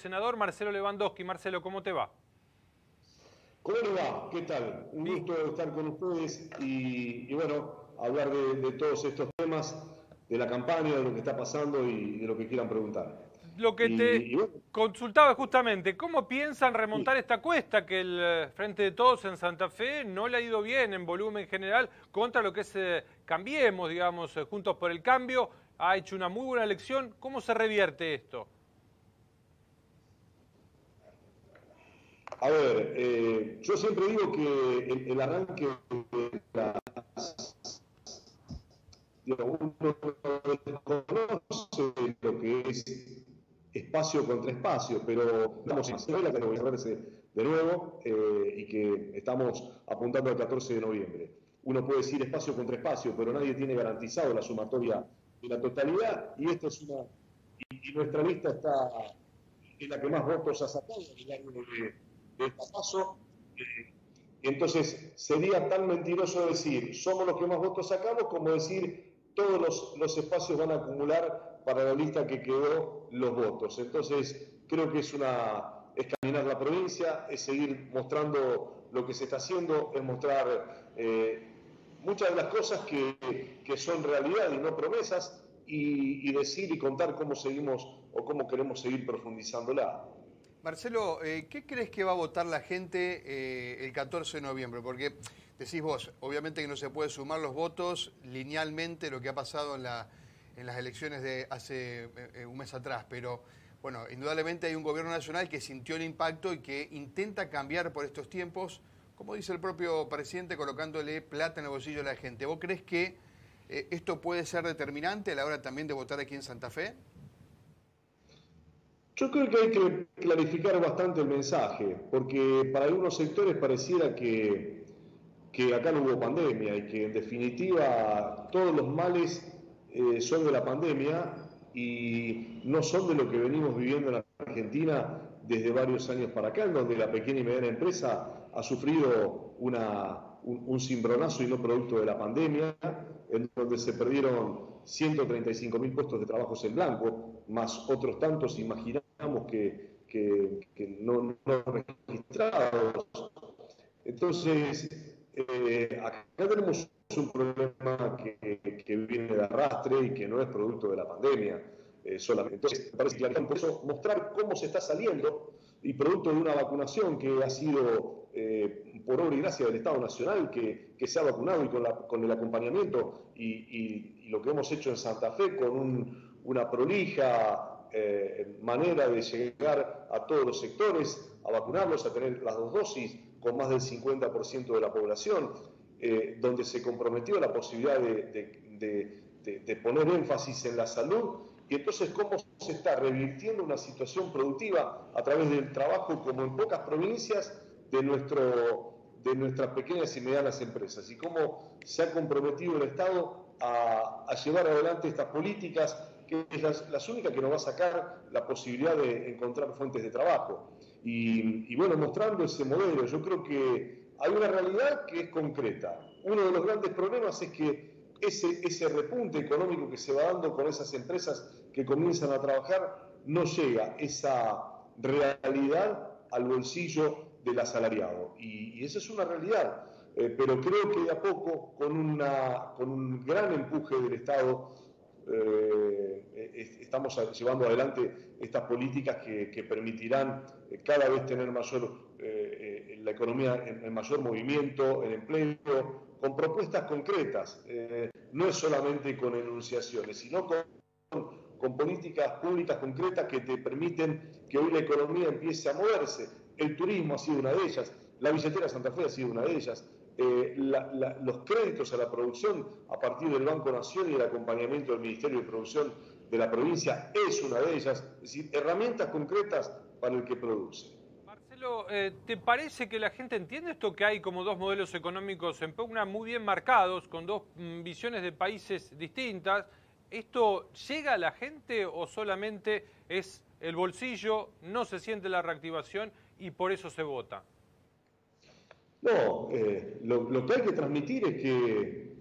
senador Marcelo Lewandowski. Marcelo, ¿cómo te va? ¿Cómo le va? ¿Qué tal? Un gusto estar con ustedes y, bueno, hablar de, todos estos temas, de la campaña, de lo que está pasando y de lo que quieran preguntar. Lo que te consultaba justamente, ¿cómo piensan remontar esta cuesta que el eh, Frente de Todos en Santa Fe no le ha ido bien en volumen general contra lo que es eh, Cambiemos, digamos, eh, Juntos por el Cambio? Ha hecho una muy buena elección. ¿Cómo se revierte esto? A ver, eh, yo siempre digo que el, arranque de uno conoce lo que es espacio contra espacio, pero estamos en escuela que a verse de nuevo eh, y que estamos apuntando al 14 de noviembre. Uno puede decir espacio contra espacio, pero nadie tiene garantizado la sumatoria de la totalidad y esta es una y, nuestra lista está en la que más votos ha sacado de, de paso. Eh, entonces, sería tan mentiroso decir, somos los que más votos sacamos, como decir, todos los, los espacios van a acumular para la lista que quedó los votos. Entonces, creo que es una es caminar la provincia, es seguir mostrando lo que se está haciendo, es mostrar eh, muchas de las cosas que, que, son realidad y no promesas, y, y, decir y contar cómo seguimos o cómo queremos seguir profundizándola. Marcelo, eh, ¿qué crees que va a votar la gente eh, el 14 de noviembre? Porque decís vos, obviamente que no se puede sumar los votos linealmente lo que ha pasado en, las elecciones de hace eh, un mes atrás, pero bueno, indudablemente hay un gobierno nacional que sintió el impacto y que intenta cambiar por estos tiempos, como dice el propio presidente, colocándole plata en el bolsillo de la gente. ¿Vos crees que esto puede ser determinante a la hora también de votar aquí en Santa Fe? Yo creo que hay que clarificar bastante el mensaje, porque para algunos sectores pareciera que, que acá no hubo pandemia y que en definitiva todos los males eh, son de la pandemia y no son de lo que venimos viviendo en Argentina desde varios años para acá, en donde la pequeña y mediana empresa ha sufrido un, un cimbronazo y no producto de la pandemia, en donde se perdieron 135 mil puestos de trabajo en blanco, más otros tantos, que, no, registrados. Entonces, eh, acá tenemos un problema que, viene de arrastre y que no es producto de la pandemia eh, solamente. Entonces, me parece que por eso mostrar cómo se está saliendo y producto de una vacunación que ha sido eh, por obra y gracia del Estado Nacional, que, que se ha vacunado y con, el acompañamiento y, lo que hemos hecho en Santa Fe con un, una prolija eh, manera de llegar a todos los sectores, a vacunarlos, a tener las dos dosis con más del 50% de la población, eh, donde se comprometió la posibilidad de, poner énfasis en la salud. Y entonces cómo se está revirtiendo una situación productiva a través del trabajo, como en pocas provincias, de, nuestras pequeñas y medianas empresas, y cómo se ha comprometido el Estado a llevar adelante estas políticas, que es las, las, únicas que nos va a sacar la posibilidad de encontrar fuentes de trabajo. Y, bueno, mostrando ese modelo, yo creo que hay una realidad que es concreta. Uno de los grandes problemas es que ese, ese repunte económico que se va dando con esas empresas que comienzan a trabajar, no llega esa realidad al bolsillo del asalariado. Y, y esa es una realidad. Eh, pero creo que de a poco, con, una, con un gran empuje del Estado, eh, estamos llevando adelante estas políticas que, permitirán eh, cada vez tener mayor, eh, la economía en, mayor movimiento, el empleo, con propuestas concretas. no es solamente con enunciaciones, sino con con políticas públicas concretas que te permiten que hoy la economía empiece a moverse. El turismo ha sido una de ellas, la billetera Santa Fe ha sido una de ellas, eh, la, la, los créditos a la producción a partir del Banco Nación y el acompañamiento del Ministerio de Producción de la provincia es una de ellas, es decir, herramientas concretas para el que produce. Marcelo, eh, ¿te parece que la gente entiende esto que hay como dos modelos económicos en pugna muy bien marcados, con dos mm, visiones de países distintas? ¿Esto llega a la gente o solamente es el bolsillo, no se siente la reactivación y por eso se vota? No, eh, lo, que hay que transmitir es que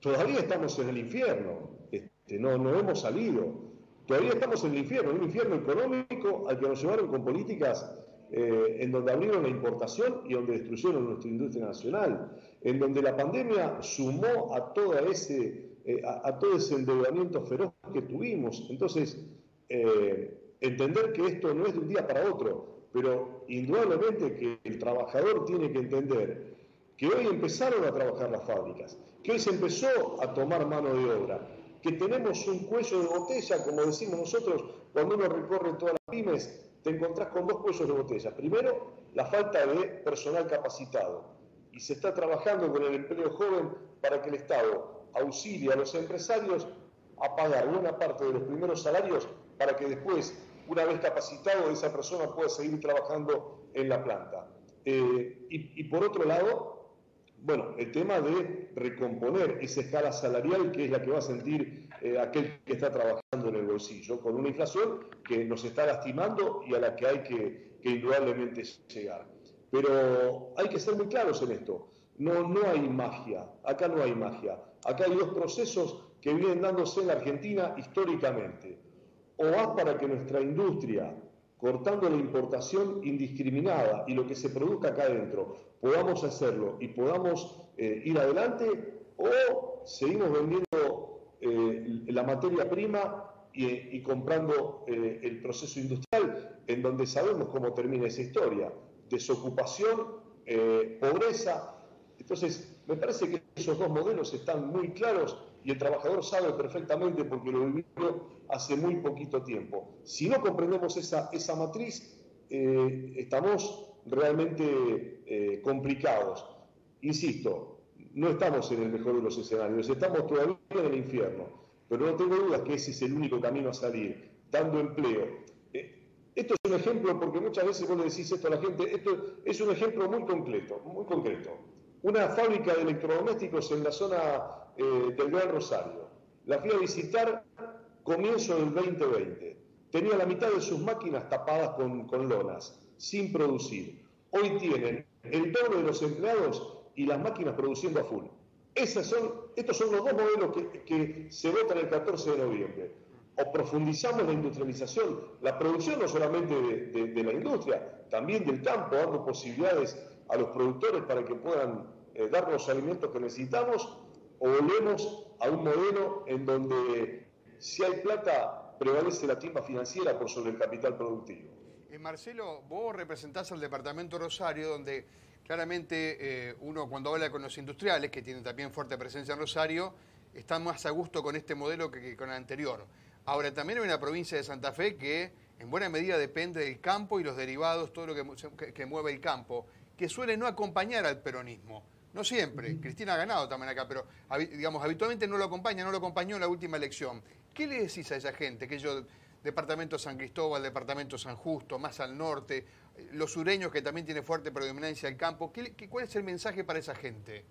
todavía estamos en el infierno, este, no, no hemos salido. Todavía estamos en el infierno, un infierno económico al que nos llevaron con políticas eh, en donde abrieron la importación y donde destruyeron nuestra industria nacional, en donde la pandemia sumó a, ese, eh, a, todo ese endeudamiento feroz que tuvimos. Entonces, eh, entender que esto no es de un día para otro, pero indudablemente que el trabajador tiene que entender que hoy empezaron a trabajar las fábricas, que hoy se empezó a tomar mano de obra, que tenemos un cuello de botella, como decimos nosotros, cuando uno recorre todas las pymes, te encontrás con dos cuellos de botella. Primero, la falta de personal capacitado. Y se está trabajando con el empleo joven para que el Estado auxilie a los empresarios a pagar buena parte de los primeros salarios para que después, una vez capacitado, esa persona pueda seguir trabajando en la planta. Eh, y, por otro lado, bueno, el tema de recomponer esa escala salarial que es la que va a sentir eh, aquel que está trabajando en el bolsillo, con una inflación que nos está lastimando y a la que hay que, indudablemente llegar. Pero hay que ser muy claros en esto. No, no hay magia, acá no hay magia. Acá hay dos procesos que vienen dándose en la Argentina históricamente. O vas para que nuestra industria, cortando la importación indiscriminada y lo que se produzca acá adentro, podamos hacerlo y podamos eh, ir adelante, o seguimos vendiendo eh, la materia prima y, comprando eh, el proceso industrial, en donde sabemos cómo termina esa historia, desocupación, pobreza. Entonces, me parece que esos dos modelos están muy claros y el trabajador sabe perfectamente porque lo vivió hace muy poquito tiempo. Si no comprendemos esa, esa matriz, eh, estamos realmente eh, complicados. Insisto, no estamos en el mejor de los escenarios, estamos todavía en el infierno, pero no tengo dudas que ese es el único camino a salir, dando empleo. Eh, esto es un ejemplo, porque muchas veces vos le decís esto a la gente, esto es un ejemplo muy concreto, muy concreto. Una fábrica de electrodomésticos en la zona eh, del Gran Rosario. La fui a visitar comienzo del 2020. Tenía la mitad de sus máquinas tapadas con, lonas, sin producir. Hoy tienen el doble de los empleados y las máquinas produciendo a full. Esas son, estos son los dos modelos que, se votan el 14 de noviembre. O profundizamos la industrialización, la producción no solamente de, la industria, también del campo, dando posibilidades a los productores para que puedan eh, dar los alimentos que necesitamos, o volvemos a un modelo en donde si hay plata prevalece la timba financiera por sobre el capital productivo. Eh, Marcelo, vos representás al departamento Rosario, donde claramente eh, uno cuando habla con los industriales, que tienen también fuerte presencia en Rosario, están más a gusto con este modelo que, con el anterior. Ahora, también hay una provincia de Santa Fe que en buena medida depende del campo y los derivados, todo lo que mueve el campo, que suele no acompañar al peronismo. No siempre, Cristina ha ganado también acá, pero digamos, habitualmente no lo acompaña, no lo acompañó en la última elección. ¿Qué le decís a esa gente? Que yo, departamento San Cristóbal, departamento San Justo, más al norte, los sureños que también tiene fuerte predominancia el campo, ¿qué, cuál es el mensaje para esa gente?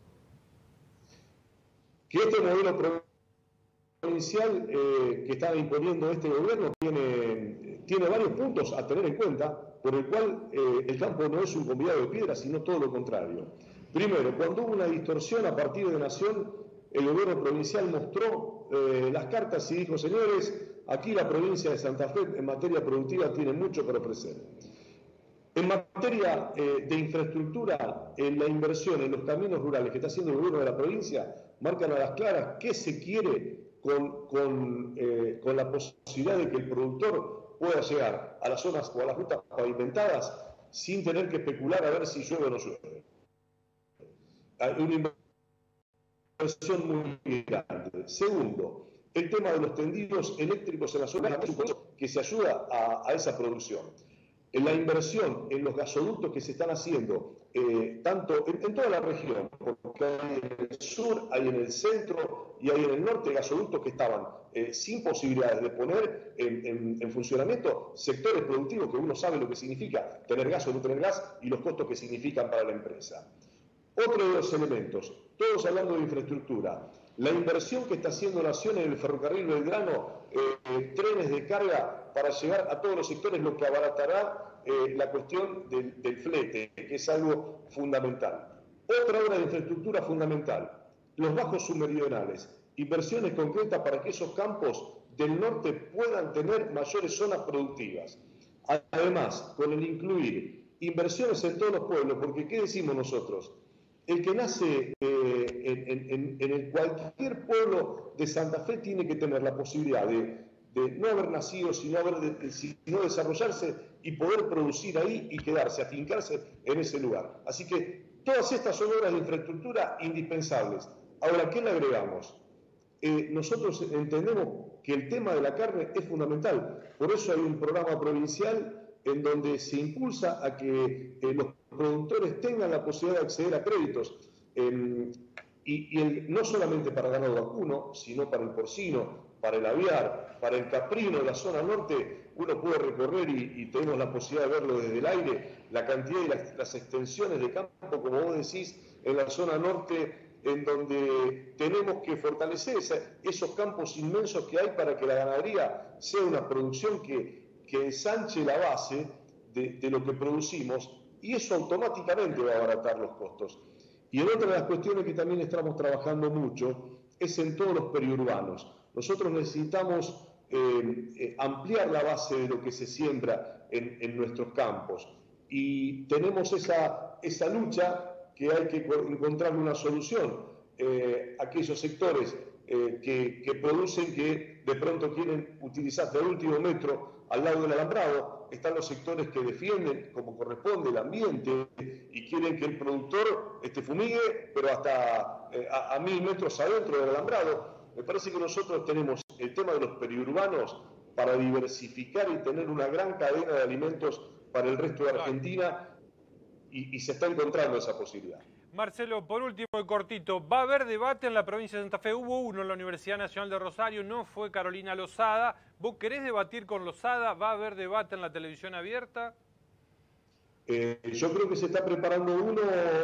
Que este modelo provincial eh, que está imponiendo este gobierno tiene, tiene varios puntos a tener en cuenta, por el cual eh, el campo no es un convidado de piedra, sino todo lo contrario. Primero, cuando hubo una distorsión a partir de Nación, el gobierno provincial mostró eh, las cartas y dijo, señores, aquí la provincia de Santa Fe en materia productiva tiene mucho para ofrecer. En materia eh, de infraestructura, en la inversión en los caminos rurales que está haciendo el gobierno de la provincia, marcan a las claras qué se quiere con, con, eh, con la posibilidad de que el productor pueda llegar a las zonas o a las rutas pavimentadas sin tener que especular a ver si llueve o no llueve una inversión muy grande. Segundo, el tema de los tendidos eléctricos en la zona que se ayuda a, esa producción. La inversión en los gasoductos que se están haciendo, eh, tanto en, toda la región, porque hay en el sur, hay en el centro y hay en el norte gasoductos que estaban eh, sin posibilidades de poner en, en, funcionamiento sectores productivos que uno sabe lo que significa tener gas o no tener gas y los costos que significan para la empresa. Otro de los elementos, todos hablando de infraestructura, la inversión que está haciendo Nación en el ferrocarril Belgrano, eh, trenes de carga para llegar a todos los sectores, lo que abaratará eh, la cuestión del, del, flete, que es algo fundamental. Otra obra de infraestructura fundamental, los bajos submeridionales, inversiones concretas para que esos campos del norte puedan tener mayores zonas productivas. Además, con el incluir inversiones en todos los pueblos, porque ¿qué decimos nosotros? El que nace eh, en, el cualquier pueblo de Santa Fe tiene que tener la posibilidad de, no haber nacido, sino, sino desarrollarse y poder producir ahí y quedarse, afincarse en ese lugar. Así que todas estas son obras de infraestructura indispensables. Ahora, ¿qué le agregamos? Eh, nosotros entendemos que el tema de la carne es fundamental. Por eso hay un programa provincial en donde se impulsa a que eh, los productores tengan la posibilidad de acceder a créditos. Em, y, no solamente para ganado vacuno, sino para el porcino, para el aviar, para el caprino la zona norte, uno puede recorrer y, tenemos la posibilidad de verlo desde el aire, la cantidad y las, extensiones de campo, como vos decís, en la zona norte, en donde tenemos que fortalecer esos campos inmensos que hay para que la ganadería sea una producción que ensanche la base de, lo que producimos y eso automáticamente va a abaratar los costos. Y en otra de las cuestiones que también estamos trabajando mucho es en todos los periurbanos. Nosotros necesitamos eh, eh, ampliar la base de lo que se siembra en, nuestros campos y tenemos esa, esa lucha que hay que encontrar una solución. Eh, aquellos sectores que, que producen que de pronto quieren utilizar hasta el último metro al lado del alambrado están los sectores que defienden como corresponde el ambiente y quieren que el productor este, fumigue, pero hasta eh, a, mil metros adentro del alambrado. Me parece que nosotros tenemos el tema de los periurbanos para diversificar y tener una gran cadena de alimentos para el resto de Argentina y se está encontrando esa posibilidad. Marcelo, por último y cortito, ¿va a haber debate en la provincia de Santa Fe? Hubo uno en la Universidad Nacional de Rosario, no fue Carolina Lozada. ¿Vos querés debatir con Lozada? ¿Va a haber debate en la televisión abierta? Eh, yo creo que se está preparando uno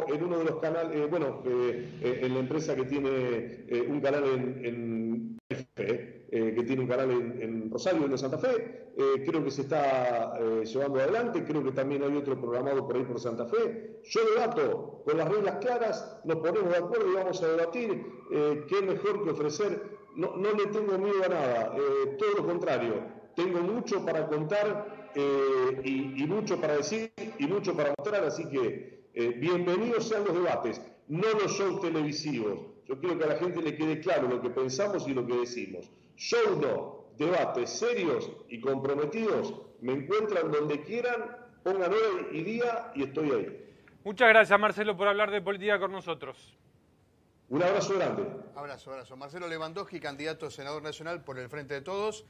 en uno de los canales, eh, bueno, eh, en la empresa que tiene un canal en, en que tiene un canal en, Rosario, en Santa Fe. creo que se está llevando adelante, creo que también hay otro programado por ahí por Santa Fe. Yo debato con las reglas claras, nos ponemos de acuerdo y vamos a debatir qué mejor que ofrecer. No, no le tengo miedo a nada, todo lo contrario, tengo mucho para contar eh, y, mucho para decir y mucho para mostrar, así que eh, bienvenidos sean los debates, no los shows televisivos. Yo quiero que a la gente le quede claro lo que pensamos y lo que decimos. Show no, debates serios y comprometidos, me encuentran donde quieran, pongan hora y día y estoy ahí. Muchas gracias Marcelo por hablar de política con nosotros. Un abrazo grande. Abrazo, abrazo. Marcelo Lewandowski, candidato a senador nacional por el Frente de Todos.